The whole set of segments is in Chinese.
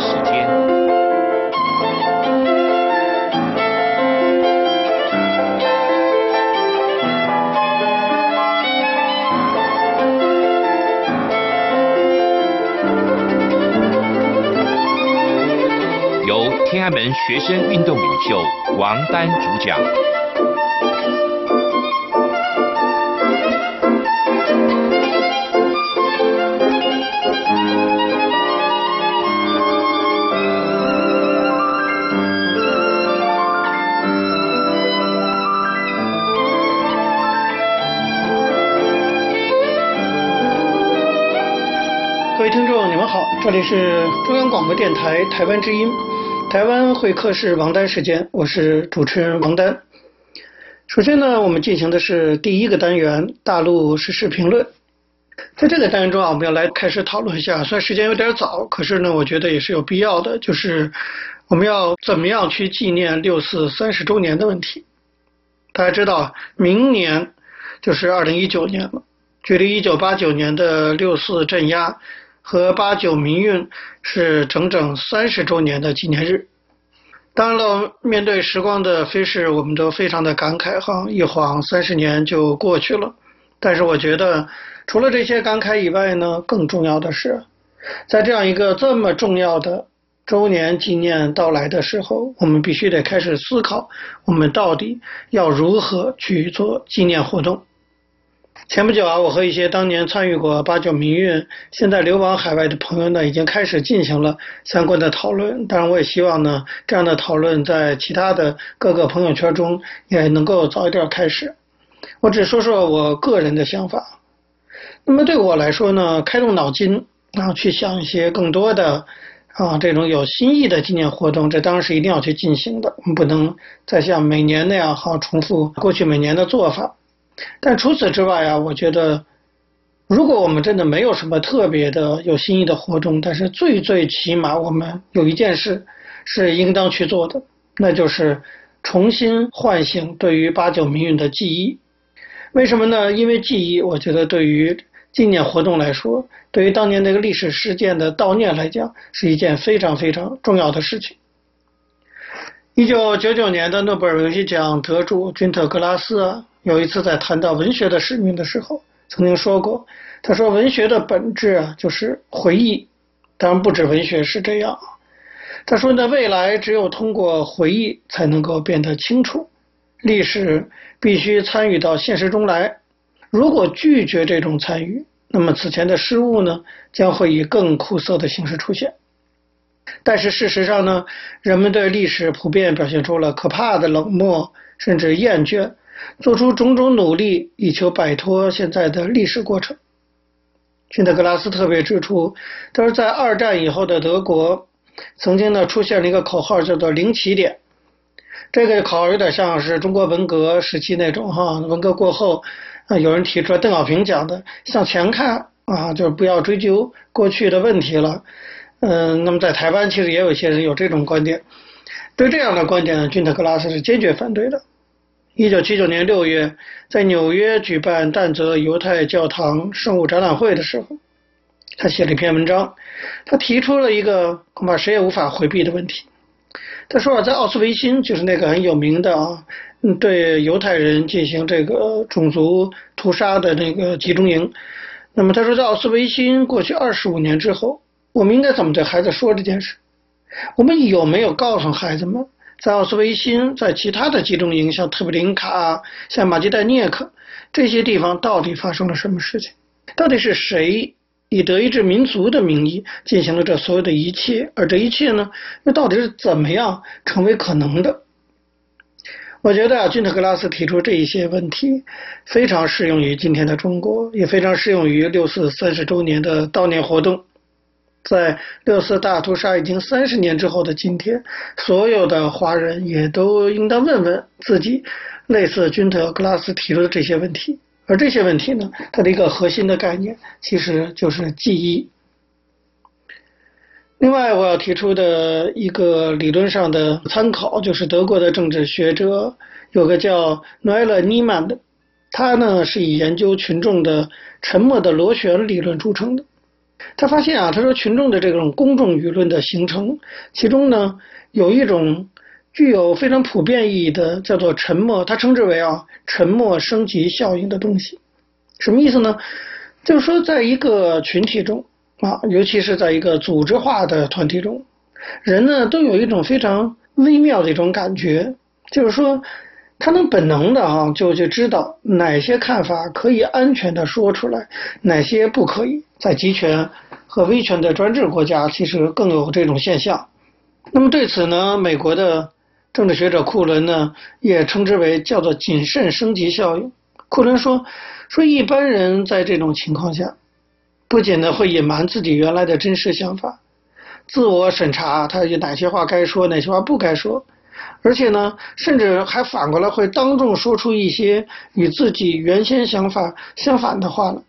时间，由天安门学生运动领袖王丹主讲。这里是中央广播电台台湾之音，台湾会客室王丹时间，我是主持人王丹。首先呢，我们进行的是第一个单元大陆时事评论。在这个单元中啊，我们要来开始讨论一下，虽然时间有点早，可是呢，我觉得也是有必要的，就是我们要怎么样去纪念六四三十周年的问题。大家知道，明年就是二零一九年了，距离一九八九年的六四镇压。和八九民运是整整三十周年的纪念日。当然了，面对时光的飞逝，我们都非常的感慨哈，一晃三十年就过去了。但是我觉得，除了这些感慨以外呢，更重要的是，在这样一个这么重要的周年纪念到来的时候，我们必须得开始思考，我们到底要如何去做纪念活动。前不久啊，我和一些当年参与过八九民运、现在流亡海外的朋友呢，已经开始进行了相关的讨论。当然，我也希望呢，这样的讨论在其他的各个朋友圈中也能够早一点开始。我只说说我个人的想法。那么对我来说呢，开动脑筋，然后去想一些更多的啊这种有新意的纪念活动，这当然是一定要去进行的。我们不能再像每年那样好重复过去每年的做法。但除此之外啊，我觉得，如果我们真的没有什么特别的有新意的活动，但是最最起码我们有一件事是应当去做的，那就是重新唤醒对于八九民运的记忆。为什么呢？因为记忆，我觉得对于纪念活动来说，对于当年那个历史事件的悼念来讲，是一件非常非常重要的事情。一九九九年的诺贝尔文学奖得主君特·格拉斯啊。有一次在谈到文学的使命的时候，曾经说过，他说文学的本质啊就是回忆，当然不止文学是这样。他说呢，未来只有通过回忆才能够变得清楚，历史必须参与到现实中来。如果拒绝这种参与，那么此前的失误呢将会以更苦涩的形式出现。但是事实上呢，人们对历史普遍表现出了可怕的冷漠，甚至厌倦。做出种种努力，以求摆脱现在的历史过程。君特·格拉斯特别指出，他说，在二战以后的德国，曾经呢出现了一个口号，叫做“零起点”。这个口号有点像是中国文革时期那种哈，文革过后，啊，有人提出来邓小平讲的“向前看”，啊，就是不要追究过去的问题了。嗯，那么在台湾，其实也有一些人有这种观点。对这样的观点呢，君特·格拉斯是坚决反对的。一九七九年六月，在纽约举办但泽犹太教堂圣物展览会的时候，他写了一篇文章，他提出了一个恐怕谁也无法回避的问题。他说啊，在奥斯维辛，就是那个很有名的啊，对犹太人进行这个种族屠杀的那个集中营。那么他说，在奥斯维辛过去二十五年之后，我们应该怎么对孩子说这件事？我们有没有告诉孩子们？在奥斯维辛，在其他的集中营，像特布林卡、像马基代涅克这些地方，到底发生了什么事情？到底是谁以德意志民族的名义进行了这所有的一切？而这一切呢，那到底是怎么样成为可能的？我觉得啊，君特·格拉斯提出这一些问题，非常适用于今天的中国，也非常适用于六四三十周年的悼念活动。在六四大屠杀已经三十年之后的今天，所有的华人也都应当问问自己，类似君特·格拉斯提出的这些问题。而这些问题呢，它的一个核心的概念其实就是记忆。另外，我要提出的一个理论上的参考，就是德国的政治学者有个叫诺埃勒·尼曼的，他呢是以研究群众的沉默的螺旋理论著称的。他发现啊，他说群众的这种公众舆论的形成，其中呢有一种具有非常普遍意义的，叫做沉默，他称之为啊沉默升级效应的东西。什么意思呢？就是说，在一个群体中啊，尤其是在一个组织化的团体中，人呢都有一种非常微妙的一种感觉，就是说。他能本能的啊，就就知道哪些看法可以安全的说出来，哪些不可以。在集权和威权的专制国家，其实更有这种现象。那么对此呢，美国的政治学者库伦呢，也称之为叫做谨慎升级效应。库伦说，说一般人在这种情况下，不仅呢会隐瞒自己原来的真实想法，自我审查他有哪些话该说，哪些话不该说。而且呢，甚至还反过来会当众说出一些与自己原先想法相反的话了。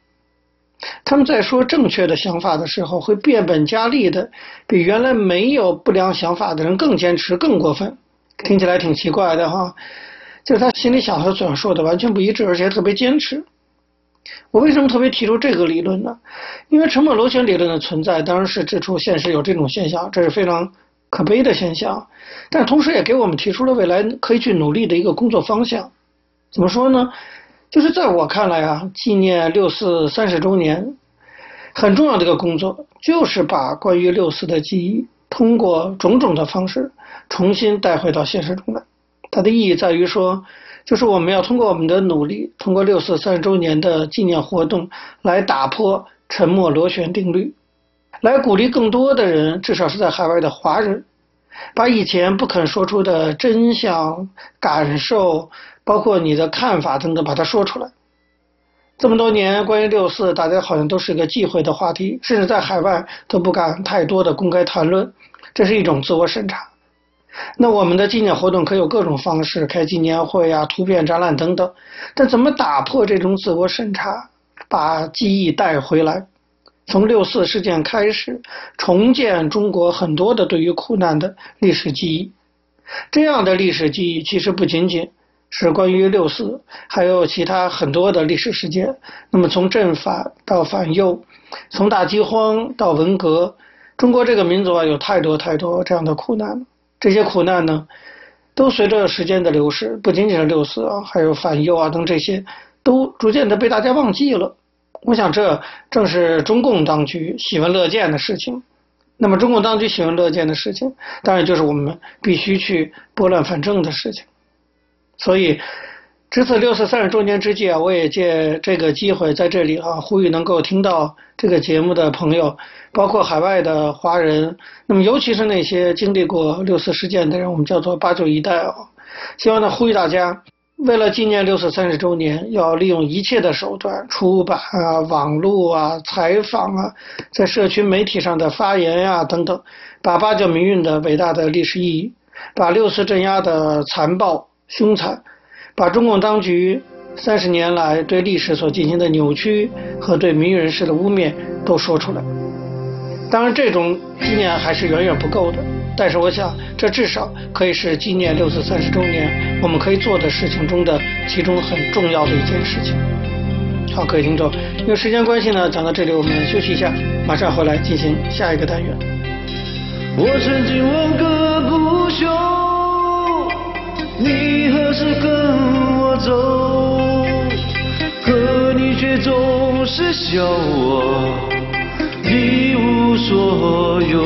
他们在说正确的想法的时候，会变本加厉的，比原来没有不良想法的人更坚持、更过分。听起来挺奇怪的哈，就是他心里想和嘴上说的完全不一致，而且特别坚持。我为什么特别提出这个理论呢？因为沉默螺旋理论的存在，当然是指出现实有这种现象，这是非常。可悲的现象，但同时也给我们提出了未来可以去努力的一个工作方向。怎么说呢？就是在我看来啊，纪念六四三十周年很重要的一个工作，就是把关于六四的记忆通过种种的方式重新带回到现实中来。它的意义在于说，就是我们要通过我们的努力，通过六四三十周年的纪念活动来打破沉默螺旋定律。来鼓励更多的人，至少是在海外的华人，把以前不肯说出的真相、感受，包括你的看法等等，把它说出来。这么多年，关于六四，大家好像都是一个忌讳的话题，甚至在海外都不敢太多的公开谈论，这是一种自我审查。那我们的纪念活动可有各种方式，开纪念会啊、图片展览等等，但怎么打破这种自我审查，把记忆带回来？从六四事件开始，重建中国很多的对于苦难的历史记忆。这样的历史记忆其实不仅仅是关于六四，还有其他很多的历史事件。那么从正反到反右，从大饥荒到文革，中国这个民族啊，有太多太多这样的苦难。这些苦难呢，都随着时间的流逝，不仅仅是六四啊，还有反右啊等这些，都逐渐的被大家忘记了。我想，这正是中共当局喜闻乐见的事情。那么，中共当局喜闻乐见的事情，当然就是我们必须去拨乱反正的事情。所以，值此六四三十周年之际啊，我也借这个机会在这里啊，呼吁能够听到这个节目的朋友，包括海外的华人，那么尤其是那些经历过六四事件的人，我们叫做八九一代啊，希望呢，呼吁大家。为了纪念六四三十周年，要利用一切的手段，出版啊、网络啊、采访啊，在社群媒体上的发言呀、啊、等等，把八九民运的伟大的历史意义，把六四镇压的残暴凶残，把中共当局三十年来对历史所进行的扭曲和对民运人士的污蔑都说出来。当然，这种纪念还是远远不够的。但是我想，这至少可以是纪念六四三十周年我们可以做的事情中的其中很重要的一件事情。好，各位听众，因为时间关系呢，讲到这里我们休息一下，马上回来进行下一个单元。我曾经问个不休，你何时跟我走？可你却总是笑我一无所有。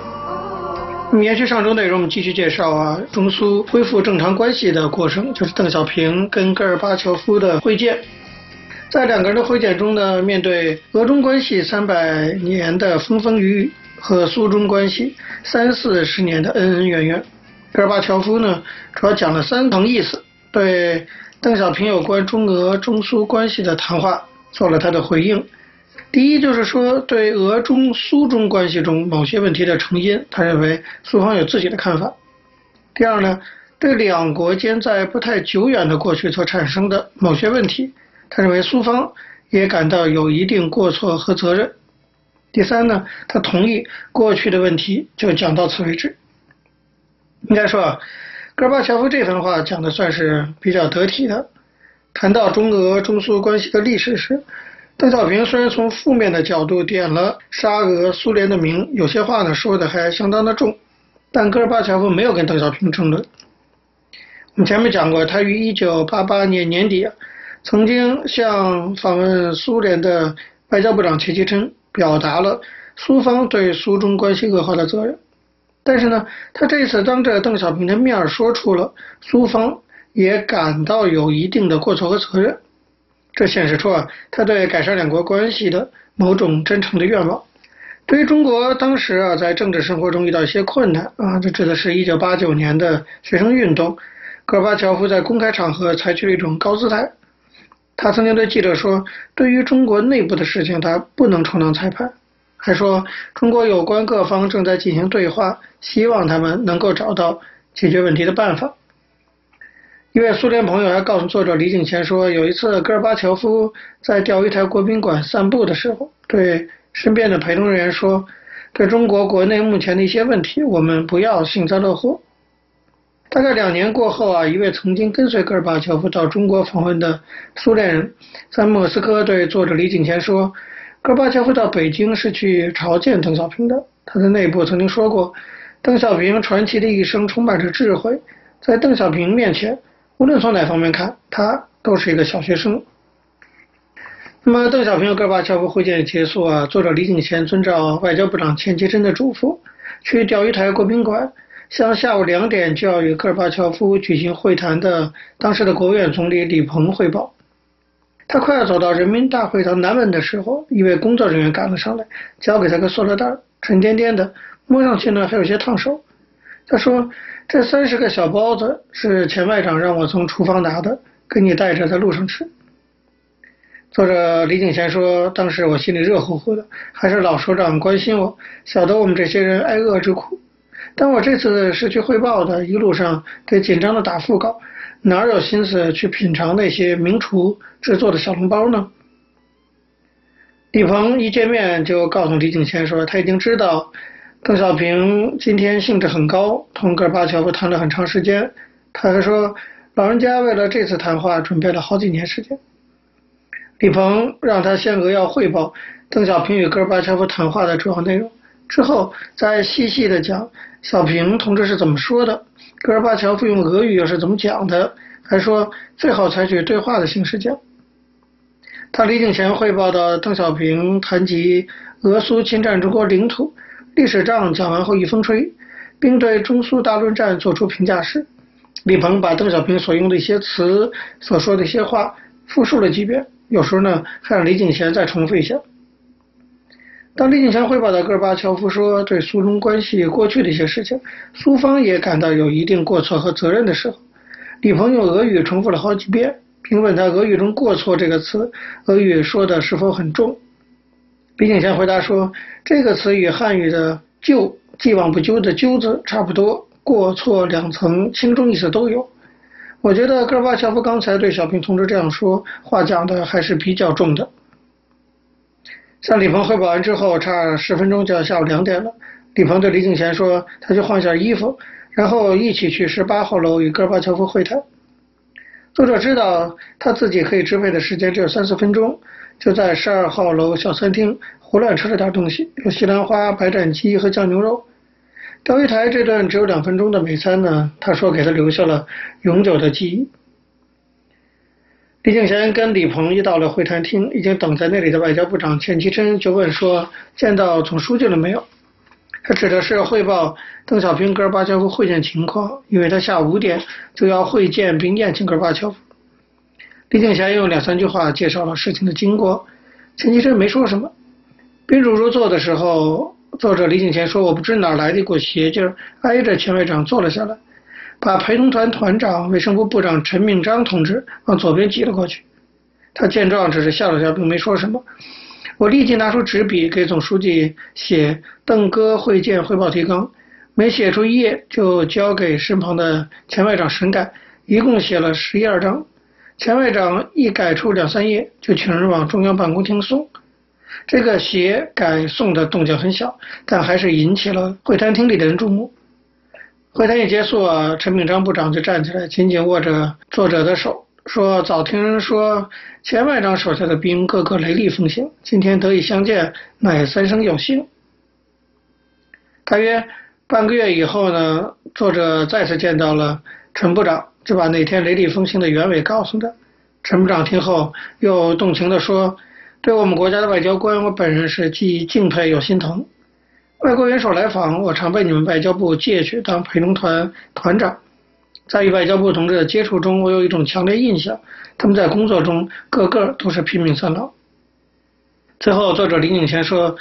延续上周内容，我们继续介绍啊，中苏恢复正常关系的过程，就是邓小平跟戈尔巴乔夫的会见。在两个人的会见中呢，面对俄中关系三百年的风风雨雨和苏中关系三四十年的恩恩怨怨，戈尔巴乔夫呢主要讲了三层意思，对邓小平有关中俄中苏关系的谈话做了他的回应。第一就是说，对俄中苏中关系中某些问题的成因，他认为苏方有自己的看法。第二呢，对两国间在不太久远的过去所产生的某些问题，他认为苏方也感到有一定过错和责任。第三呢，他同意过去的问题就讲到此为止。应该说啊，戈尔巴乔夫这番话讲的算是比较得体的。谈到中俄中苏关系的历史时，邓小平虽然从负面的角度点了沙俄苏联的名，有些话呢说的还相当的重，但戈尔巴乔夫没有跟邓小平争论。我们前面讲过，他于一九八八年年底，曾经向访问苏联的外交部长钱其琛表达了苏方对苏中关系恶化的责任，但是呢，他这次当着邓小平的面说出了苏方也感到有一定的过错和责任。这显示出啊，他对改善两国关系的某种真诚的愿望。对于中国当时啊，在政治生活中遇到一些困难啊，这指的是一九八九年的学生运动。戈尔巴乔夫在公开场合采取了一种高姿态。他曾经对记者说：“对于中国内部的事情，他不能充当裁判。”还说：“中国有关各方正在进行对话，希望他们能够找到解决问题的办法。”一位苏联朋友还告诉作者李景前说，有一次戈尔巴乔夫在钓鱼台国宾馆散步的时候，对身边的陪同人员说：“对中国国内目前的一些问题，我们不要幸灾乐祸。”大概两年过后啊，一位曾经跟随戈尔巴乔夫到中国访问的苏联人，在莫斯科对作者李景前说：“戈尔巴乔夫到北京是去朝见邓小平的。他在内部曾经说过，邓小平传奇的一生充满着智慧，在邓小平面前。”无论从哪方面看，他都是一个小学生。那么，邓小平和戈尔巴乔夫会见结束啊，作者李景前遵照外交部长钱其琛的嘱咐，去钓鱼台国宾馆，向下午两点就要与戈尔巴乔夫举行会谈的当时的国务院总理李鹏汇报。他快要走到人民大会堂南门的时候，一位工作人员赶了上来，交给他个塑料袋，沉甸甸的，摸上去呢还有些烫手。他说。这三十个小包子是钱外长让我从厨房拿的，给你带着在路上吃。作者李景贤说，当时我心里热乎乎的，还是老首长关心我，晓得我们这些人挨饿之苦。但我这次是去汇报的，一路上得紧张的打腹稿，哪有心思去品尝那些名厨制作的小笼包呢？李鹏一见面就告诉李景贤说，他已经知道。邓小平今天兴致很高，同戈尔巴乔夫谈了很长时间。他还说，老人家为了这次谈话准备了好几年时间。李鹏让他先扼要汇报邓小平与戈尔巴乔夫谈话的主要内容，之后再细细的讲小平同志是怎么说的，戈尔巴乔夫用俄语又是怎么讲的，还说最好采取对话的形式讲。他离境前汇报的邓小平谈及俄苏侵占中国领土。历史账讲完后一风吹，并对中苏大论战作出评价时，李鹏把邓小平所用的一些词、所说的一些话复述了几遍，有时候呢还让李景贤再重复一下。当李景贤汇报的戈尔巴乔夫说对苏中关系过去的一些事情，苏方也感到有一定过错和责任的时候，李鹏用俄语重复了好几遍，并问他俄语中“过错”这个词，俄语说的是否很重？李景贤回答说：“这个词与汉语的‘究’既往不咎的‘咎’字差不多，过错两层，轻重意思都有。我觉得戈尔巴乔夫刚才对小平同志这样说话讲的还是比较重的。”向李鹏汇报完之后，差十分钟就要下午两点了。李鹏对李景贤说：“他去换下衣服，然后一起去十八号楼与戈尔巴乔夫会谈。”作者知道他自己可以支配的时间只有三四分钟。就在十二号楼小餐厅胡乱吃了点东西，有西兰花、白斩鸡和酱牛肉。钓鱼台这顿只有两分钟的美餐呢，他说给他留下了永久的记忆。李景贤跟李鹏一到了会谈厅，已经等在那里的外交部长钱其琛就问说：“见到总书记了没有？”他指的是汇报邓小平、戈尔巴乔夫会见情况，因为他下午五点就要会见并宴请戈尔巴乔夫。李景霞用两三句话介绍了事情的经过，钱其琛没说什么。宾主如坐的时候，作者李景贤说：“我不知哪来的一股邪劲儿，挨着钱外长坐了下来，把陪同团团长、卫生部部长陈敏章同志往左边挤了过去。他见状只是笑了笑，并没说什么。我立即拿出纸笔给总书记写邓戈会见汇报提纲，没写出一页就交给身旁的钱外长审改，一共写了十一二章。”钱外长一改出两三页，就请人往中央办公厅送。这个写改送的动静很小，但还是引起了会谈厅里的人注目。会谈一结束啊，陈炳章部长就站起来，紧紧握着作者的手，说：“早听人说，钱外长手下的兵个个雷厉风行，今天得以相见，乃三生有幸。”大约半个月以后呢，作者再次见到了陈部长。就把那天雷厉风行的原委告诉他。陈部长听后又动情地说：“对我们国家的外交官，我本人是既敬佩又心疼。外国元首来访，我常被你们外交部借去当陪同团团长。在与外交部同志的接触中，我有一种强烈印象：他们在工作中个个都是拼命三郎。”最后，作者李景贤说：“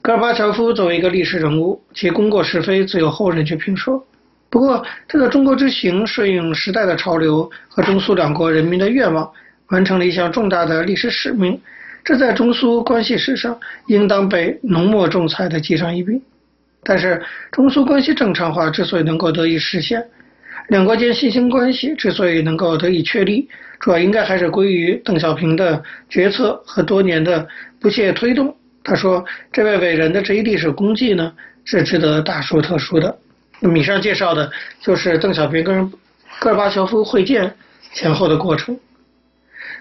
戈尔巴乔夫作为一个历史人物，其功过是非自有后人去评说。”不过，这个中国之行顺应时代的潮流和中苏两国人民的愿望，完成了一项重大的历史使命，这在中苏关系史上应当被浓墨重彩地记上一笔。但是，中苏关系正常化之所以能够得以实现，两国间新兴关系之所以能够得以确立，主要应该还是归于邓小平的决策和多年的不懈推动。他说：“这位伟人的这一历史功绩呢，是值得大书特书的。”那么以上介绍的就是邓小平跟戈尔巴乔夫会见前后的过程。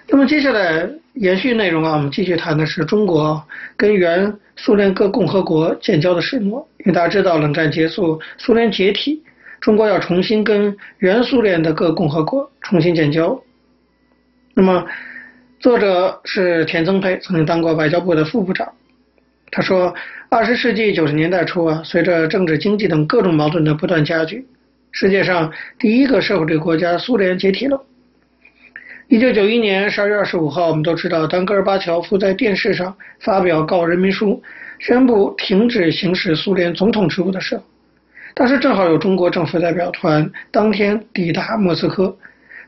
那么接下来延续内容啊，我们继续谈的是中国跟原苏联各共和国建交的始末。因为大家知道，冷战结束，苏联解体，中国要重新跟原苏联的各共和国重新建交。那么作者是田增培，曾经当过外交部的副部长。他说：“二十世纪九十年代初啊，随着政治、经济等各种矛盾的不断加剧，世界上第一个社会主义国家苏联解体了。一九九一年十二月二十五号，我们都知道，当戈尔巴乔夫在电视上发表告人民书，宣布停止行使苏联总统职务的时候，当时正好有中国政府代表团当天抵达莫斯科，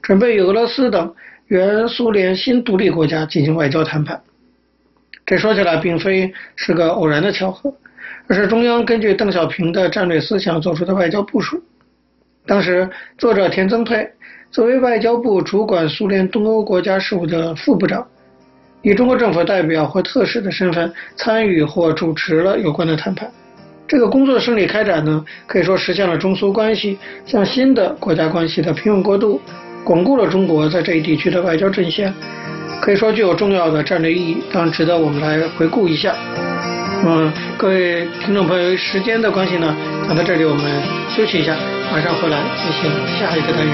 准备与俄罗斯等原苏联新独立国家进行外交谈判。”这说起来并非是个偶然的巧合，而是中央根据邓小平的战略思想做出的外交部署。当时，作者田增沛作为外交部主管苏联东欧国家事务的副部长，以中国政府代表或特使的身份参与或主持了有关的谈判。这个工作顺利开展呢，可以说实现了中苏关系向新的国家关系的平稳过渡，巩固了中国在这一地区的外交阵线。可以说具有重要的战略意义，当然值得我们来回顾一下。嗯，各位听众朋友，由于时间的关系呢，讲到这里我们休息一下，马上回来进行下一个单元。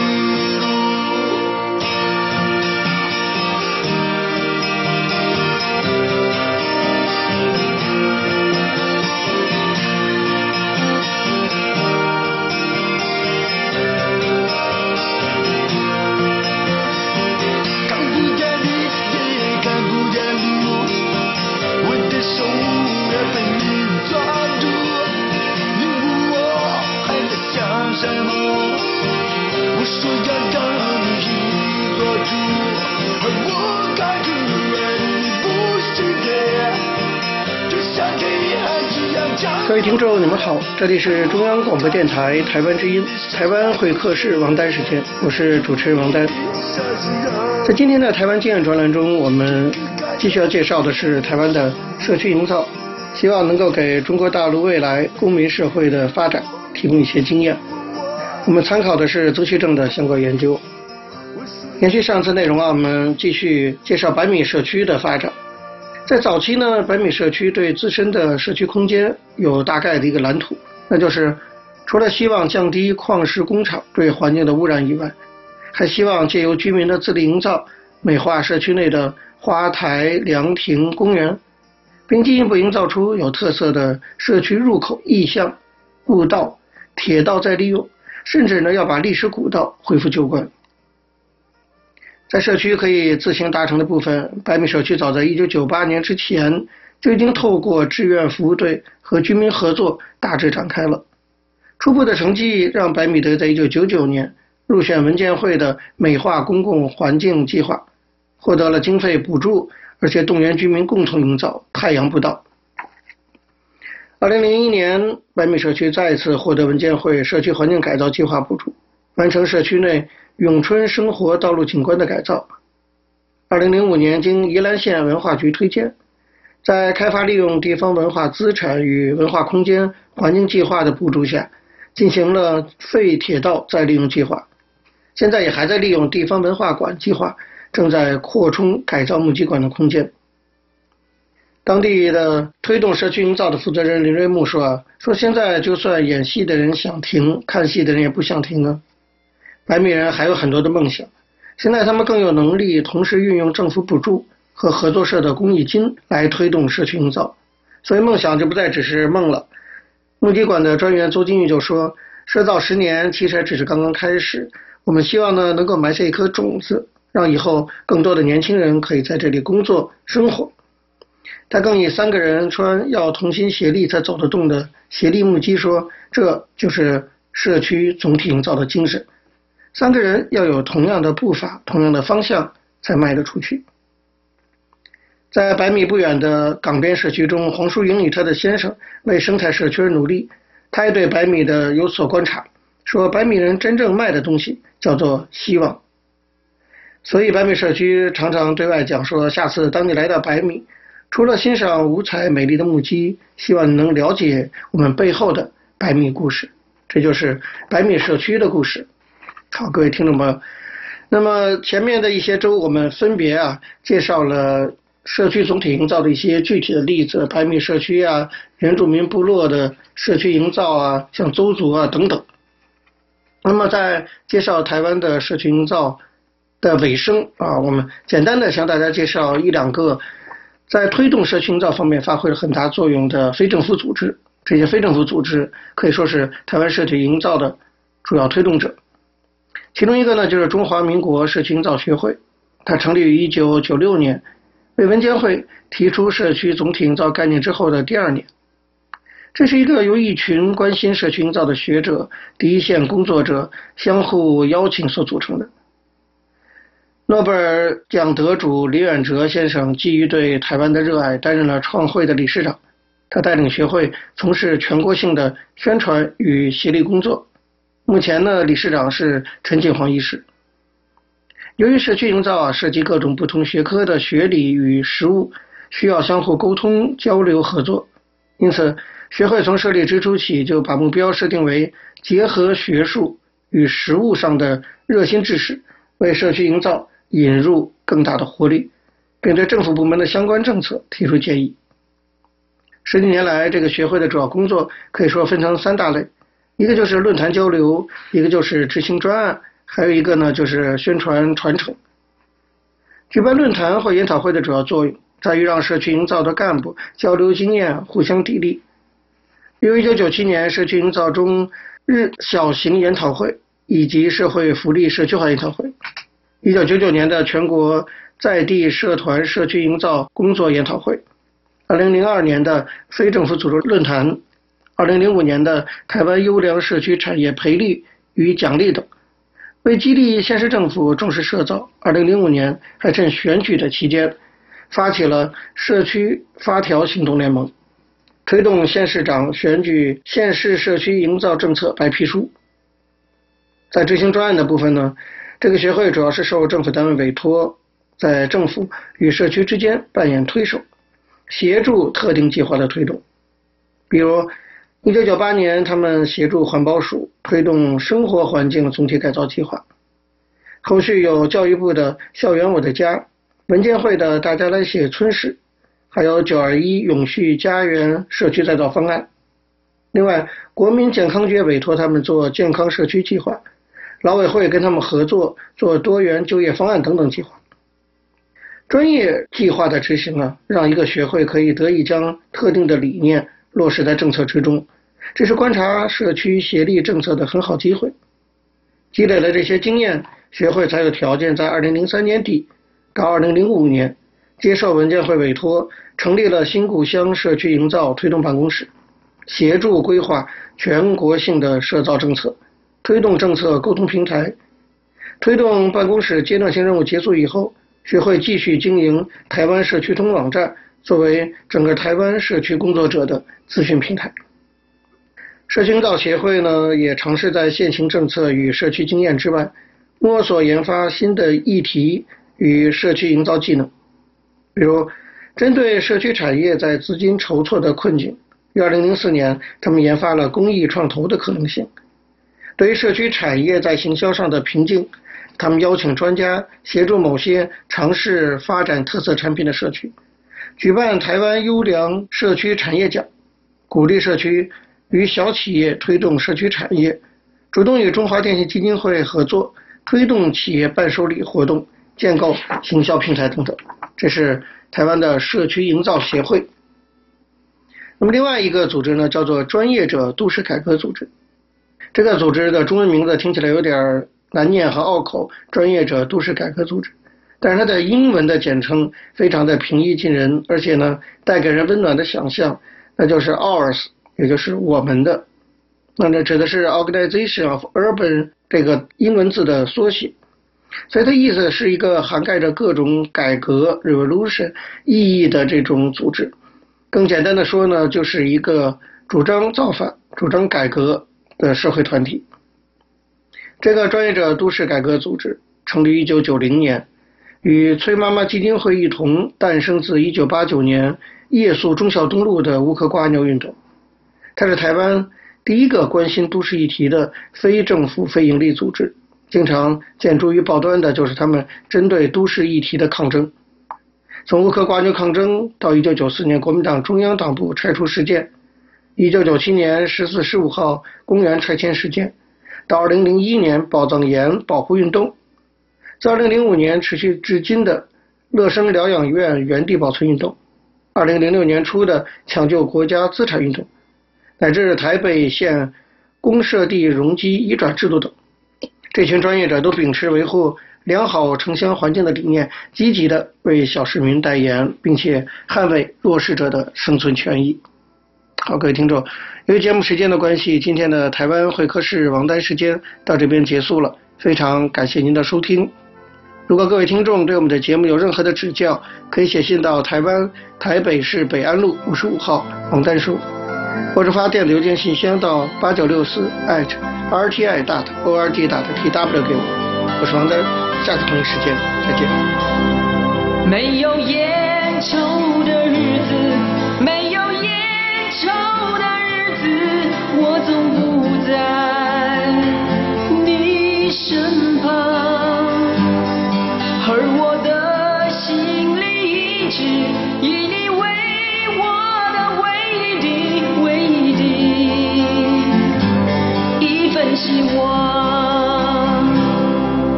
听众，你们好，这里是中央广播电台台湾之音，台湾会客室王丹时间，我是主持人王丹。在今天的台湾经验专栏中，我们继续要介绍的是台湾的社区营造，希望能够给中国大陆未来公民社会的发展提供一些经验。我们参考的是曾旭正的相关研究。延续上次内容啊，我们继续介绍百米社区的发展。在早期呢，百米社区对自身的社区空间有大概的一个蓝图，那就是除了希望降低矿石工厂对环境的污染以外，还希望借由居民的自力营造，美化社区内的花台、凉亭、公园，并进一步营造出有特色的社区入口、意象、步道、铁道再利用，甚至呢要把历史古道恢复旧观。在社区可以自行达成的部分，百米社区早在1998年之前就已经透过志愿服务队和居民合作大致展开了。初步的成绩让百米德在1999年入选文建会的美化公共环境计划，获得了经费补助，而且动员居民共同营造太阳步道。2001年，百米社区再次获得文建会社区环境改造计划补助，完成社区内。永春生活道路景观的改造。二零零五年，经宜兰县文化局推荐，在开发利用地方文化资产与文化空间环境计划的补助下，进行了废铁道再利用计划。现在也还在利用地方文化馆计划，正在扩充改造木屐馆的空间。当地的推动社区营造的负责人林瑞木说：“说现在就算演戏的人想停，看戏的人也不想停啊。”白米人还有很多的梦想，现在他们更有能力同时运用政府补助和合作社的公益金来推动社区营造，所以梦想就不再只是梦了。木屐馆的专员邹金玉就说：“设造十年其实只是刚刚开始，我们希望呢能够埋下一颗种子，让以后更多的年轻人可以在这里工作生活。”他更以三个人穿要同心协力才走得动的协力木屐说：“这就是社区总体营造的精神。”三个人要有同样的步伐、同样的方向，才迈得出去。在百米不远的港边社区中，黄淑莹与她的先生为生态社区而努力。他也对百米的有所观察，说百米人真正卖的东西叫做希望。所以百米社区常常对外讲说，下次当你来到百米，除了欣赏五彩美丽的木屐，希望你能了解我们背后的百米故事。这就是百米社区的故事。好，各位听众朋友，那么前面的一些周，我们分别啊介绍了社区总体营造的一些具体的例子，排米社区啊，原住民部落的社区营造啊，像邹族啊等等。那么在介绍台湾的社区营造的尾声啊，我们简单的向大家介绍一两个在推动社区营造方面发挥了很大作用的非政府组织。这些非政府组织可以说是台湾社区营造的主要推动者。其中一个呢，就是中华民国社区营造学会，它成立于一九九六年，为文建会提出社区总体营造概念之后的第二年。这是一个由一群关心社区营造的学者、第一线工作者相互邀请所组成的。诺贝尔奖得主李远哲先生基于对台湾的热爱，担任了创会的理事长。他带领学会从事全国性的宣传与协力工作。目前呢，理事长是陈锦煌医师。由于社区营造啊，涉及各种不同学科的学理与实务，需要相互沟通、交流、合作，因此学会从设立之初起就把目标设定为结合学术与实务上的热心志士，为社区营造引入更大的活力，并对政府部门的相关政策提出建议。十几年来，这个学会的主要工作可以说分成三大类。一个就是论坛交流，一个就是执行专案，还有一个呢就是宣传传承。举办论坛或研讨会的主要作用在于让社区营造的干部交流经验，互相砥砺。比如1997年社区营造中日小型研讨会以及社会福利社区化研讨会，1999年的全国在地社团社区营造工作研讨会，2002年的非政府组织论坛。二零零五年的台湾优良社区产业培力与奖励等，为激励县市政府重视社造，二零零五年还趁选举的期间，发起了社区发条行动联盟，推动县市长选举县市社区营造政策白皮书。在执行专案的部分呢，这个协会主要是受政府单位委托，在政府与社区之间扮演推手，协助特定计划的推动。比如，一九九八年，他们协助环保署推动生活环境总体改造计划；后续有教育部的“校园我的家”、文建会的“大家来写村史”，还有“九二一永续家园社区再造方案”。另外，国民健康局委托他们做健康社区计划。劳委会跟他们合作做多元就业方案等等计划，专业计划的执行啊，让一个学会可以得以将特定的理念落实在政策之中，这是观察社区协力政策的很好机会。积累了这些经验，学会才有条件在二零零三年底到二零零五年接受文件会委托，成立了新故乡社区营造推动办公室，协助规划全国性的社造政策。推动政策沟通平台，推动办公室阶段性任务结束以后，学会继续经营台湾社区通网站，作为整个台湾社区工作者的资讯平台。社区营造协会呢，也尝试在现行政策与社区经验之外，摸索研发新的议题与社区营造技能。比如，针对社区产业在资金筹措的困境，于二零零四年，他们研发了公益创投的可能性。对于社区产业在行销上的瓶颈，他们邀请专家协助某些尝试发展特色产品的社区，举办台湾优良社区产业奖，鼓励社区与小企业推动社区产业，主动与中华电信基金会合作，推动企业伴手礼活动，建构行销平台等等。这是台湾的社区营造协会。那么另外一个组织呢，叫做专业者都市改革组织。这个组织的中文名字听起来有点难念和拗口，专业者都市改革组织，但是它的英文的简称非常的平易近人，而且呢带给人温暖的想象，那就是 OURS，也就是我们的，那这指的是 Organization of Urban 这个英文字的缩写，所以它意思是一个涵盖着各种改革 revolution 意义的这种组织，更简单的说呢，就是一个主张造反、主张改革。的社会团体，这个专业者都市改革组织成立于一九九零年，与崔妈妈基金会一同诞生自一九八九年夜宿忠孝东路的乌克瓜牛运动。它是台湾第一个关心都市议题的非政府非营利组织，经常见诸于报端的就是他们针对都市议题的抗争。从乌克瓜牛抗争到一九九四年国民党中央党部拆除事件。一九九七年十四十五号公园拆迁事件，到二零零一年宝藏岩保护运动，自二零零五年持续至今的乐生疗养院原地保存运动，二零零六年初的抢救国家资产运动，乃至台北县公社地容积移转制度等，这群专业者都秉持维护良好城乡环境的理念，积极地为小市民代言，并且捍卫弱势者的生存权益。好，各位听众，由于节目时间的关系，今天的台湾会客室王丹时间到这边结束了。非常感谢您的收听。如果各位听众对我们的节目有任何的指教，可以写信到台湾台北市北安路五十五号王丹书，或者发电子邮件信箱到八九六四 @rti dot org dot tw 给我。我是王丹，下次同一时间再见。没有烟抽